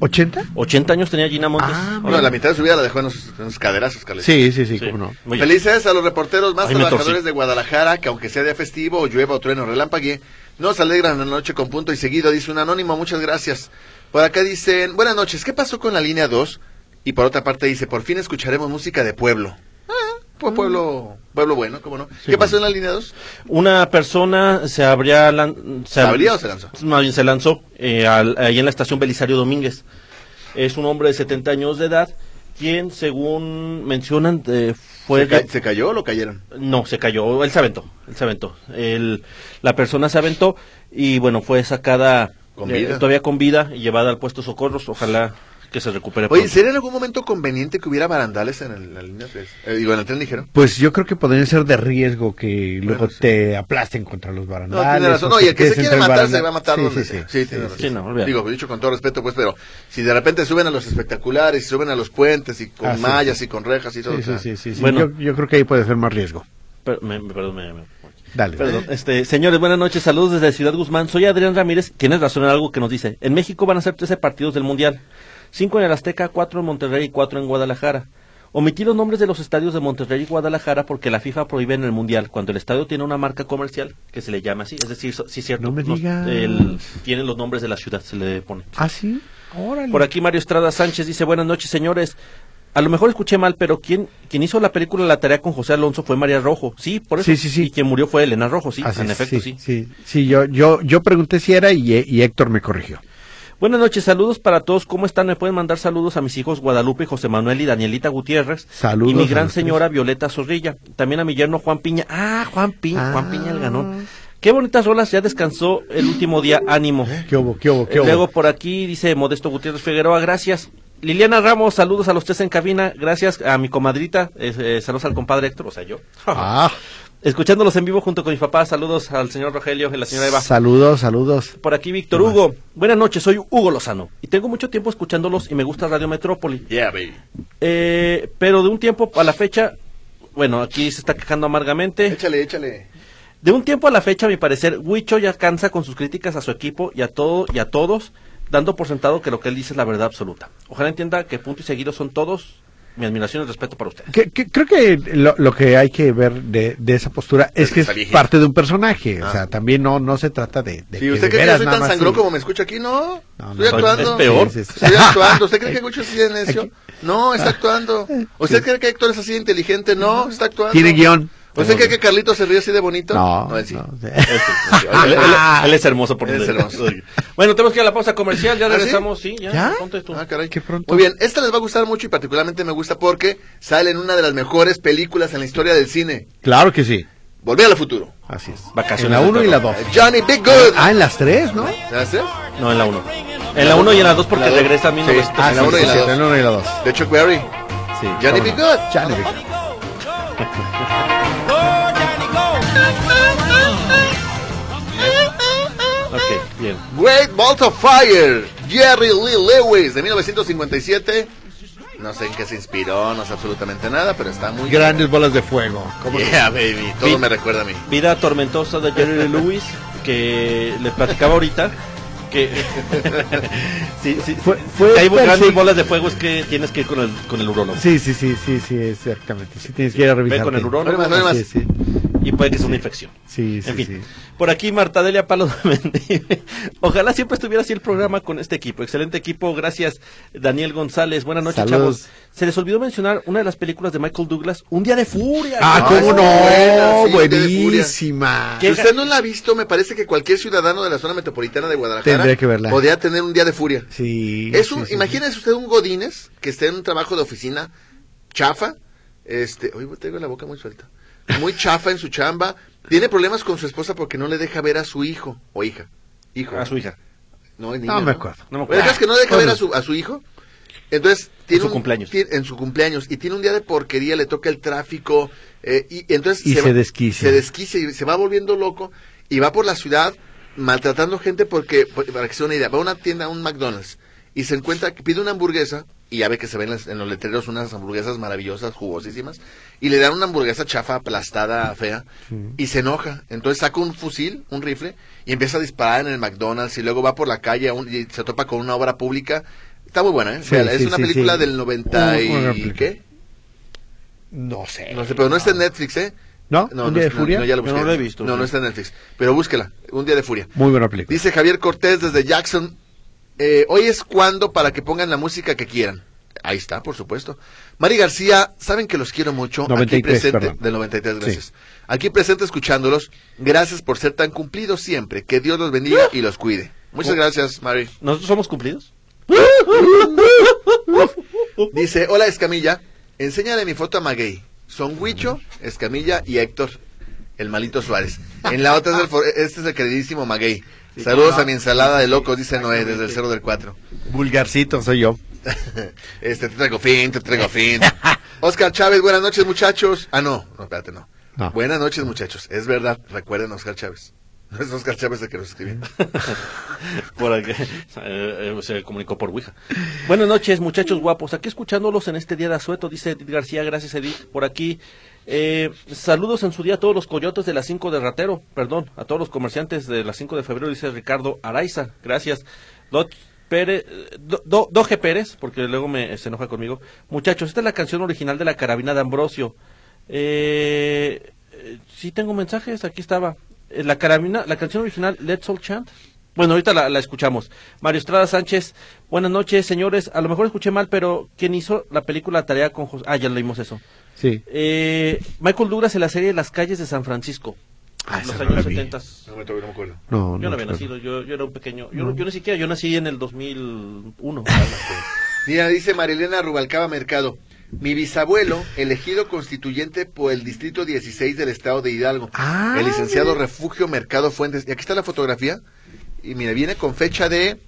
¿80? 80 años tenía Gina Montes. Ah, bueno, la mitad de su vida la dejó en los, en los caderazos. Sí, sí, sí, Sí. cómo no. Muy bien. Felices a los reporteros más Ay, trabajadores de Guadalajara, que aunque sea día festivo, o llueva o trueno o nos alegran la noche con punto y seguido, dice un anónimo, muchas gracias. Por acá dicen, buenas noches, ¿qué pasó con la línea 2? Y por otra parte dice, por fin escucharemos música de pueblo. Pues pueblo, pueblo bueno, ¿cómo no? ¿Qué pasó en la línea 2? Una persona se habría... lan- ¿Se abría o se lanzó? Más bien se lanzó eh, al- ahí en la estación Belisario Domínguez. Es un hombre de 70 años de edad, quien, según mencionan, eh, fue... ¿Se, ca- se cayó o lo cayeron? No, se cayó, él se aventó, él se aventó. El- la persona se aventó y bueno, fue sacada Con eh, todavía con vida y llevada al puesto de socorros. Ojalá que se recupere Oye, pronto. ¿sería en algún momento conveniente que hubiera barandales en el- la línea 3? Eh, digo, en el tren ligero. Pues yo creo que podrían ser de riesgo que luego sí. te aplasten contra los No, barandales. tiene razón. No, y el que se quiere matar se va a matar Sí, donde sí, sea. sí. Sí, tiene razón. Sí, no, olvídate. Digo, dicho con todo respeto, pues, pero si de repente suben a los espectaculares, y suben a los puentes, y con Ah, sí. mallas, y con rejas, y todo. Sí, o sea, sí, sí. Bueno. Yo, yo creo que ahí puede ser más riesgo. Per- me- me- perdón, me- me- Dale. Perdón, este, señores, buenas noches, saludos desde Ciudad Guzmán. Soy Adrián Ramírez. Tienes razón en algo que nos dice. En México van a ser 13 partidos del Mundial. 5 en el Azteca, 4 en Monterrey y 4 en Guadalajara. Omití los nombres de los estadios de Monterrey y Guadalajara porque la FIFA prohíbe en el Mundial cuando el estadio tiene una marca comercial que se le llama así. Es decir, sí, cierto. No me digas. el- tienen los nombres de la ciudad, se le pone. ¿Ah, sí? Órale. Por aquí Mario Estrada Sánchez dice, buenas noches señores. A lo mejor escuché mal, pero quien, quien hizo la película La Tarea con José Alonso fue María Rojo. Sí, por eso. Sí, sí, sí. Y quien murió fue Elena Rojo, sí. Así en es, efecto, sí. sí. Sí, yo, yo, yo pregunté si era y, y Héctor me corrigió. Buenas noches, saludos para todos. ¿Cómo están? Me pueden mandar saludos a mis hijos Guadalupe, José Manuel y Danielita Gutiérrez. Saludos Y mi gran señora Violeta Zorrilla. También a mi yerno Juan Piña. Ah, Juan Piña, Juan Ah. Piña el ganón. Qué bonitas rolas, ya descansó el último día, ánimo. ¿Qué hubo, qué hubo, qué hubo? Luego por aquí dice Modesto Gutiérrez Figueroa, gracias. Liliana Ramos, saludos a los tres en cabina, gracias a mi comadrita, eh, eh, saludos al compadre Héctor, o sea, yo. Ah, Escuchándolos en vivo junto con mis papás, saludos al señor Rogelio y la señora Eva. saludos, saludos. Por aquí Víctor Hugo, buenas noches, soy Hugo Lozano y tengo mucho tiempo escuchándolos y me gusta Radio Metrópoli. Yeah, baby. Eh, pero de un tiempo a la fecha, bueno, aquí se está quejando amargamente. Échale, échale. De un tiempo a la fecha, a mi parecer, Huicho ya cansa con sus críticas a su equipo y a todo y a todos, dando por sentado que lo que él dice es la verdad absoluta. Ojalá entienda que punto y seguido son todos. Mi admiración y respeto para ustedes. Que- que- creo que lo, lo que hay que ver de, de esa postura es Es que es viejita. parte de un personaje. O Ah. sea, también no, no se trata de, de Si que usted cree que yo soy tan sangrón sí. como me escucha aquí, no. No, Estoy no, actuando. es peor. Sí, sí, sí. Estoy actuando. ¿Usted cree que Gucho es así de necio? Aquí. No, está actuando. ¿Usted cree que Héctor es así de inteligente? No, está actuando. Tiene guion. ¿Usted cree que Carlitos se ríe así de bonito? No, sí. no, sí. Él es hermoso por Él es hermoso. Bueno, tenemos que ir a la pausa comercial, ya ¿Ah, sí? regresamos, sí, ya. ¿Ya? tú. Ah, caray. Qué pronto. Muy bien, esta les va a gustar mucho y particularmente me gusta porque sale en una de las mejores películas en la historia del cine. Claro que sí. Volver al futuro. Así es. Vacaciones En la de 1 y la 2. Johnny Big Good. Ah, en las tres, ¿no? ¿Ya sé? No, en la 1. En la 1 y en la 2 porque La regresa a Sí. 1900. Ah, en la uno y la sí, dos. En la 1 y la 2. De Chuck Berry. Sí, Johnny Big. Good. Johnny Big Good. Great Ball of Fire. Jerry Lee Lewis de 1957. No sé en qué se inspiró, no sé absolutamente nada, pero está muy Grandes bolas de fuego. ¿Cómo no? Yeah, baby. Todo Vi- me recuerda a mí. Vida tormentosa de Jerry Lee Lewis, que le platicaba ahorita. Que sí, sí, Fue- fue que hay grandes bolas de fuego es que tienes que ir con el, con el urólogo. Sí, sí, sí, sí, sí, exactamente. Sí, tienes que ir a revisar. con el urólogo. No hay más, no hay más. Sí, sí. Y puede que sea una infección. Sí, sí, en fin, sí. por aquí Marta Delia Palos Mendive. Ojalá siempre estuviera así el programa con este equipo. Excelente equipo, gracias Daniel González. Buenas noches, Saludos. chavos. Se les olvidó mencionar una de las películas de Michael Douglas, Un día de furia. Ah, cómo no, buena, sí, buenísima. Si usted no la ha visto, me parece que cualquier ciudadano de la zona metropolitana de Guadalajara Tendría que verla. podría tener un día de furia. Sí. Es un, sí, sí, imagínese usted un Godínez que esté en un trabajo de oficina chafa, este, hoy tengo la boca muy suelta, muy chafa en su chamba, tiene problemas con su esposa porque no le deja ver a su hijo o hija, hijo, A su hija. no, es niña, No me acuerdo. No me caso es que no deja ver a su, a su hijo. Entonces, tiene su un- cumpleaños. tiene- en su cumpleaños. Y tiene un día de porquería, le toca el tráfico. eh, y entonces Y se va- desquicia. Se desquicia y se va volviendo loco. Y va por la ciudad maltratando gente porque, por- para que se dé una idea, va a una tienda, a un McDonald's. Y se encuentra, que pide una hamburguesa. Y ya ve que se ven en los letreros unas hamburguesas maravillosas, jugosísimas. Y le dan una hamburguesa chafa, aplastada, fea. Y se enoja. Entonces saca un fusil, un rifle. Y empieza a disparar en el McDonald's. Y luego va por la calle un- y se topa con una obra pública. Está muy buena, ¿eh? Sí, Véala, sí, es una sí, película sí. del 90 y... ¿Qué? No sé. No sé, pero no está en Netflix, ¿eh? ¿No? No, ¿Un no, día de furia? no, ya lo no lo he visto, No, sí. no está en Netflix. Pero búsquela, Un día de furia. Muy buena película. Dice Javier Cortés desde Jackson, eh, hoy es cuando para que pongan la música que quieran. Ahí está, por supuesto. Mari García, saben que los quiero mucho. 93, aquí presente, perdón. del 93, gracias. Aquí presente escuchándolos. Gracias por ser tan cumplidos siempre. Que Dios los bendiga y los cuide. Muchas gracias, Mari. ¿Nosotros somos cumplidos? Dice, hola Escamilla, enséñale mi foto a Maguey. Son Huicho, Escamilla y Héctor, el malito Suárez. En la otra es el, este es el queridísimo Maguey. Saludos a mi ensalada de locos, dice Noé, desde el Cerro del 4. Vulgarcito soy yo. Este, te traigo fin, te traigo fin. Oscar Chávez, buenas noches muchachos. Ah, no, no, espérate, no. No. Buenas noches muchachos, es verdad, recuerden a Oscar Chávez. No es Oscar Chávez el que nos escribió. por aquí, eh, eh, se comunicó por Ouija. Buenas noches, muchachos guapos. Aquí escuchándolos en este día de asueto, dice Edith García. Gracias, Edith. Por aquí, eh, saludos en su día a todos los coyotes de las 5 de Ratero. Perdón, a todos los comerciantes de las 5 de febrero, dice Ricardo Araiza. Gracias. Dot Pérez, Do- Do- Doge Pérez, porque luego me, se enoja conmigo. Muchachos, esta es la canción original de la carabina de Ambrosio. Eh, eh, sí tengo mensajes, aquí estaba. Eh, La carabina, la canción original, Let's All Chant. Bueno, ahorita la, la escuchamos. Mario Estrada Sánchez, buenas noches, señores. A lo mejor escuché mal, pero ¿quién hizo la película Tarea con José? Ah, ya leímos eso. Sí. Eh, Michael Douglas en la serie Las calles de San Francisco. Ah, en los no años la vi. 70. No me, no me acuerdo. No, Yo no había claro. nacido, yo, yo era un pequeño. Yo, no- yo ni siquiera, yo nací en el 2001. Mira, dice Marilena Rubalcaba Mercado. Mi bisabuelo, elegido constituyente por el Distrito 16 del Estado de Hidalgo. Ah, el licenciado mira. Refugio Mercado Fuentes. Y aquí está la fotografía. Y mira, viene con fecha de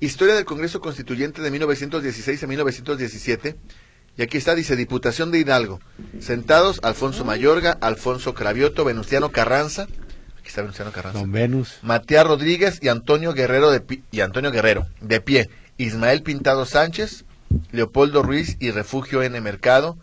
Historia del Congreso Constituyente de 1916 a 1917. Y aquí está, dice Diputación de Hidalgo. Sentados Alfonso Mayorga, Alfonso Cravioto, Venustiano Carranza. Aquí está Venustiano Carranza. Don Venus. Matías Rodríguez y Antonio Guerrero de y Antonio Guerrero de pie, Ismael Pintado Sánchez, Leopoldo Ruiz y Refugio N Mercado.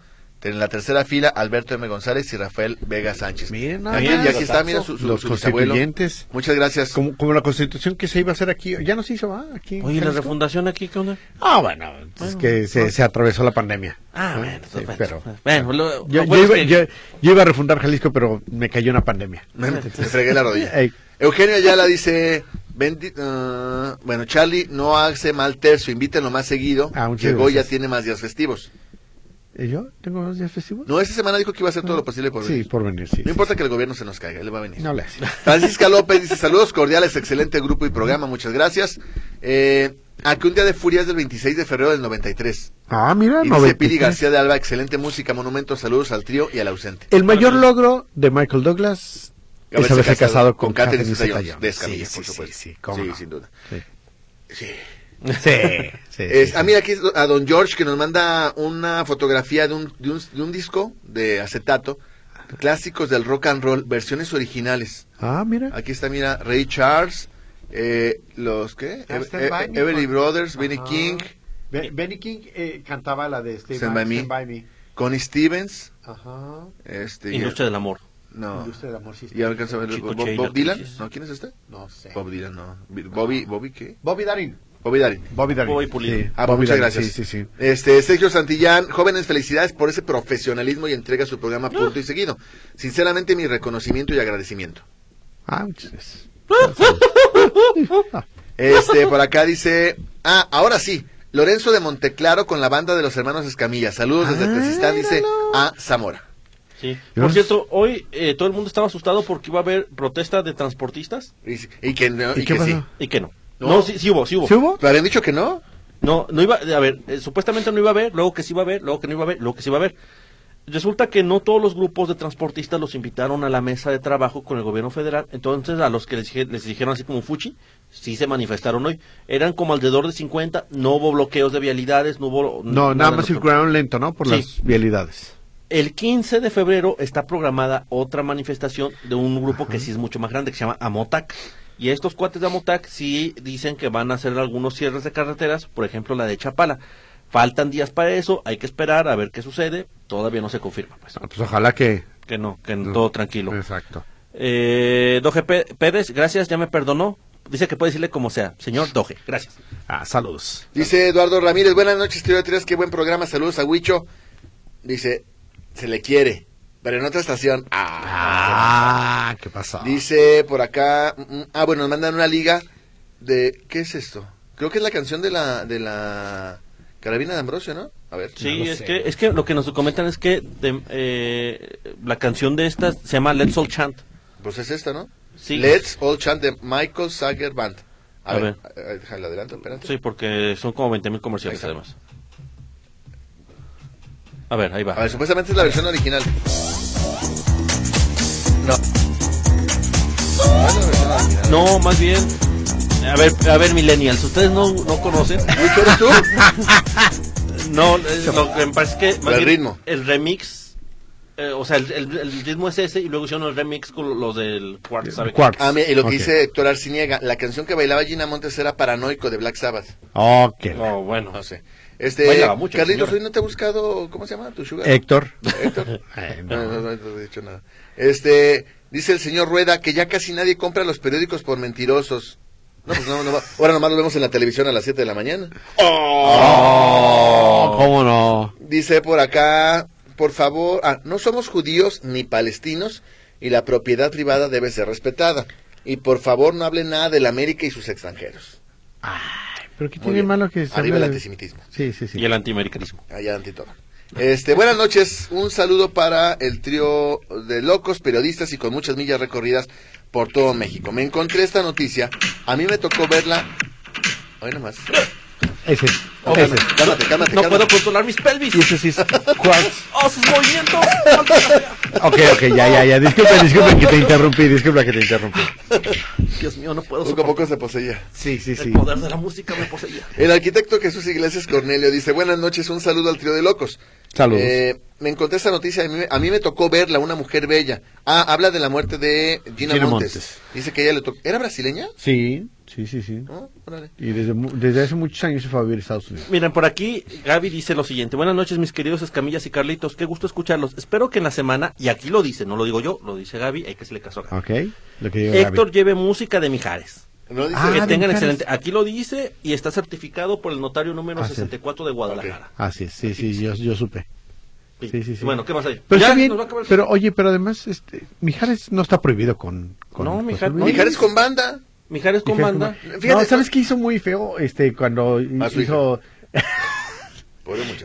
En la tercera fila, Alberto M. González y Rafael Vega Sánchez. Miren, nada y más. aquí está, mira, su, su- los su bisabuelo. constituyentes. Muchas gracias. Como, como la constitución que se iba a hacer aquí. Ya no se hizo, ¿ah? Aquí. Oye, la refundación aquí, ¿qué onda? Ah, bueno, es que se, se atravesó la pandemia. Ah, ¿no? bueno, Sí, pero bueno, lo- yo, bueno iba, que- yo- yo iba a refundar Jalisco, pero me cayó una pandemia. Me, me fregué la rodilla. Ey. Eugenio Ayala dice, "Bendi- ah, bueno, Charlie no hace mal tercio, invítenlo más seguido. Ah, Llegó, ya gracias. tiene más días festivos. ¿Y yo? ¿Tengo dos días festivos? No, esta semana dijo que iba a hacer todo lo posible por Sí, venir. por venir, sí. No importa que el gobierno se nos caiga, él va a venir. No le hace. Francisca López dice saludos cordiales, excelente grupo y programa, muchas gracias. Eh, a que un día de furia es del 26 de febrero del 93. Ah, mira, Y dice 93. Pili García de Alba, excelente música, monumentos, saludos al trío y al ausente. El mayor logro de Michael Douglas es Haberse casado casado con con Catherine Zeta-Jones, Escamilla, Sí, por sí, supuesto. Sí, sí, Sí, no. sin duda. Sí. Sí. Sí, Es- sí, ah, mira, aquí es a don George que nos manda una fotografía de un, de un, de un disco de acetato, clásicos del rock and roll, versiones originales. Ah, mira. Aquí está, mira, Ray Charles, eh, los. Ah, E- E- By Me, Everly con- Brothers, Benny Ajá. King, Be- Benny King eh, cantaba la de Stay Stand By, By Me. Stand By Me. Connie Stevens, Ajá. este, Industria del amor. no, Industria del amor, sí. y ahora alcanza a ver, Chico Bob, Bob Dylan. ¿no? ¿Quién es este? No sé. Bob Dylan, no, Bobby, Bobby, ¿qué? Bobby Darin. Bobby Darin. Bobby Darin. Bobby Pulido. Sí, Ah, Bobby muchas Darin, gracias. Sí, sí, sí. Este, Sergio Santillán, jóvenes, felicidades por ese profesionalismo y entrega a su programa punto y seguido. Sinceramente, mi reconocimiento y agradecimiento. Ah, muchas gracias. Este, por acá dice, ah, ahora sí, Lorenzo de Monteclaro con la banda de los hermanos Escamilla. Saludos desde Ah, Tezistán, dice a Zamora. Sí. Por cierto, hoy eh, todo el mundo estaba asustado porque iba a haber protesta de transportistas Y, y que, no, ¿Y y qué que sí. pasó? y que no. No. No, sí, sí hubo, sí hubo. ¿Sí hubo? ¿Lo habían dicho que no? No, no iba, a ver, eh, supuestamente no iba a haber, luego que sí iba a haber, luego que no iba a haber, luego que sí iba a haber. Resulta que no todos los grupos de transportistas los invitaron a la mesa de trabajo con el gobierno federal, entonces a los que les, les dijeron así como fuchi, sí se manifestaron hoy. Eran como alrededor de 50, no hubo bloqueos de vialidades, no hubo... No, nada más circularon lento, ¿no? Por Sí. las vialidades. El 15 de febrero está programada otra manifestación de un grupo que sí es mucho más grande, que se llama Amotac. Y estos cuates de Amotac sí dicen que van a hacer algunos cierres de carreteras, por ejemplo la de Chapala. Faltan días para eso, hay que esperar a ver qué sucede. Todavía no se confirma, pues. Ah, Pues ojalá que... Que no, que No. todo tranquilo. Exacto. Eh, Doge Pé- Pérez, gracias, ya me perdonó. Dice que puede decirle como sea. Señor Doge, gracias. Ah, saludos. Dice Eduardo Ramírez, buenas noches, tío Tres, qué buen programa, saludos a Huicho. Dice, se le quiere, pero en otra estación. Ah. Ah, ¿qué pasó? Dice por acá, mm, mm, ah, bueno, nos mandan una liga de, ¿qué es esto? Creo que es la canción de la, de la Carabina de Ambrosio, ¿no? A ver. Sí, No es sé. que es que lo que nos comentan es que de- eh, la canción de esta se llama Let's All Chant. Pues es esta, ¿no? Sí. Let's All Chant de Michael Sager Band. A, A ver, ver. déjale adelanto, espérate. Sí, porque son como 20 mil comerciales Ahí además. A ver, ahí va. A ver, supuestamente es la versión original. ¿No? No, más bien. A ver, a ver, millennials, ustedes no, no conocen. Eres tú? No, eh, lo que me parece es que más El bien ritmo. el remix, eh, o sea, el, el- el ritmo es ese y luego hicieron el remix con los del Quartz, ¿sabe? Quartz. Ah, mira, y lo que Ok. dice Héctor Arciniega, la canción que bailaba Gina Montes era Paranoico de Black Sabbath. Ok. Oh, bueno. No sé. Este, Bailaba mucho, Carlitos, señora. hoy no te ha buscado, ¿cómo se llama tu sugar? Héctor. Héctor. Ay, No, no. no, no, no he dicho nada. Este, dice el señor Rueda que ya casi nadie compra los periódicos por mentirosos. No, pues no, no, va- ahora nomás lo vemos en la televisión a las 7 de la mañana. Oh, ¿Cómo no? Dice por acá, por favor, ah, no somos judíos ni palestinos y la propiedad privada debe ser respetada. y por favor no hablen nada del América y sus extranjeros. Pero ¿qué Muy tiene bien. malo que se Arriba hable el antisemitismo. Sí, sí, sí. Y el antiamericanismo. Allá ante todo. Este, buenas noches, un saludo para el trío de locos, periodistas y con muchas millas recorridas por todo México. Me encontré esta noticia, a mí me tocó verla. Hoy nomás. Ese, Oh, ese. Cálmate, cálmate, No puedo controlar mis pelvis. Y ese sí es. ¡Oh, sus movimientos! Ok, ok, ya, ya, ya. Disculpa, disculpa que te interrumpí, disculpa que te interrumpí. Dios mío, no puedo Poco a poco se poseía. Sí, sí, El sí. poder de la música me poseía. El arquitecto Jesús Iglesias Cornelio dice, buenas noches, un saludo al trío de locos. Saludos. Eh, me encontré esta noticia, a mí, a mí me tocó verla, una mujer bella. Ah, habla de la muerte de Gina, Gina Montes. Montes. Dice que ella le tocó... ¿Era brasileña? Sí, sí, sí, sí. Órale. Y desde, mu- desde hace muchos años se fue a vivir a Estados Unidos. Miren, por aquí Gaby dice lo siguiente. Buenas noches, mis queridos Escamillas y Carlitos. Qué gusto escucharlos. Espero que en la semana, y aquí lo dice, no lo digo yo, lo dice Gaby, hay que hacerle caso a Gaby. Ok, lo que diga Héctor Gaby. lleve música de Mijares. ¿No dice? Ah, que tengan Mijares. excelente. Aquí lo dice y está certificado por el notario número Ah, sí. 64 de Guadalajara. Así es, sí, sí, yo, yo supe. Sí. Sí, sí. Bueno, ¿qué más hay? Pero Ya, está bien, nos va a acabar el- pero oye, pero además, este, Mijares no está prohibido con... con No, Mijares- Mijares con banda. Mijares con Mijares Fíjate, no, ¿sabes qué hizo muy feo? Este, cuando A su hizo...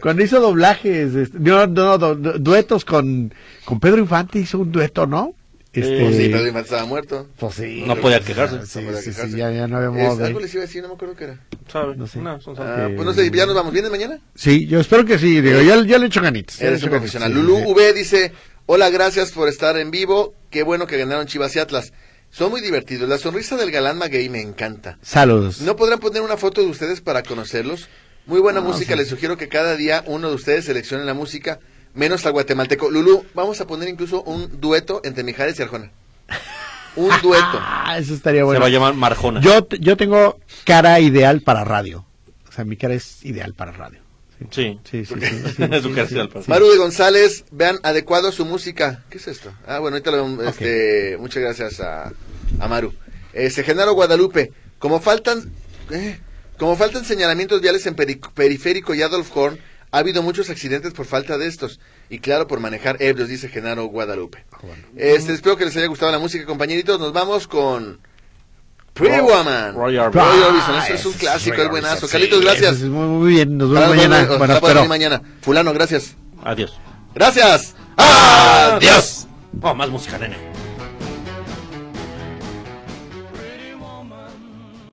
Cuando hizo doblajes, este, no, no, no, du- duetos con, con Pedro Infante, hizo un dueto, ¿no? Este, Pues sí, Pedro Infante estaba muerto. pues sí. No podía quejarse. Sí, No podía sí, sí, ya, ya no había Es- modo de- algo les iba a decir, no me acuerdo qué era. ¿Sabe? No sé. No, son- Ah, Ok. pues no sé, ya nos vamos. ¿Vienes mañana? Sí, yo espero que sí, digo, ya, ya le he hecho ganitas. Eres hecho un profesional. sí, Lulú sí. V dice, hola, gracias por estar en vivo. Qué bueno que ganaron Chivas y Atlas. Son muy divertidos. La sonrisa del galán Maguey me encanta. Saludos. ¿No podrán poner una foto de ustedes para conocerlos? Muy buena No, música. sí. Les sugiero que cada día uno de ustedes seleccione la música, menos al guatemalteco. Lulú, vamos a poner incluso un dueto entre Mijares y Arjona. Un dueto. Ah, eso estaría Se bueno. va a llamar Marjona. Yo, yo tengo cara ideal para radio. O sea, mi cara es ideal para radio. Sí. Sí, sí, sí. sí, sí, Es su sí, cara sí, ideal para sí. Maru de González, vean adecuado su música. ¿Qué es esto? Ah, bueno, ahorita lo este, muchas gracias a, a Maru. Este, Genaro Guadalupe, como faltan, eh, como faltan señalamientos viales en Peri- Periférico y Adolf Horn, ha habido muchos accidentes por falta de estos. Y claro, por manejar ebrios, dice Genaro Guadalupe. Este, espero que les haya gustado la música, compañeritos. Nos vamos con Pretty Woman. Roy Orbison. Eso es un Ah, clásico, es buenazo. Orbison, Carlitos, sí, gracias. es muy, muy bien, nos vemos mañana. bueno, espero. mañana. Fulano, gracias. Adiós. Gracias. Adiós. Oh, más música, nene.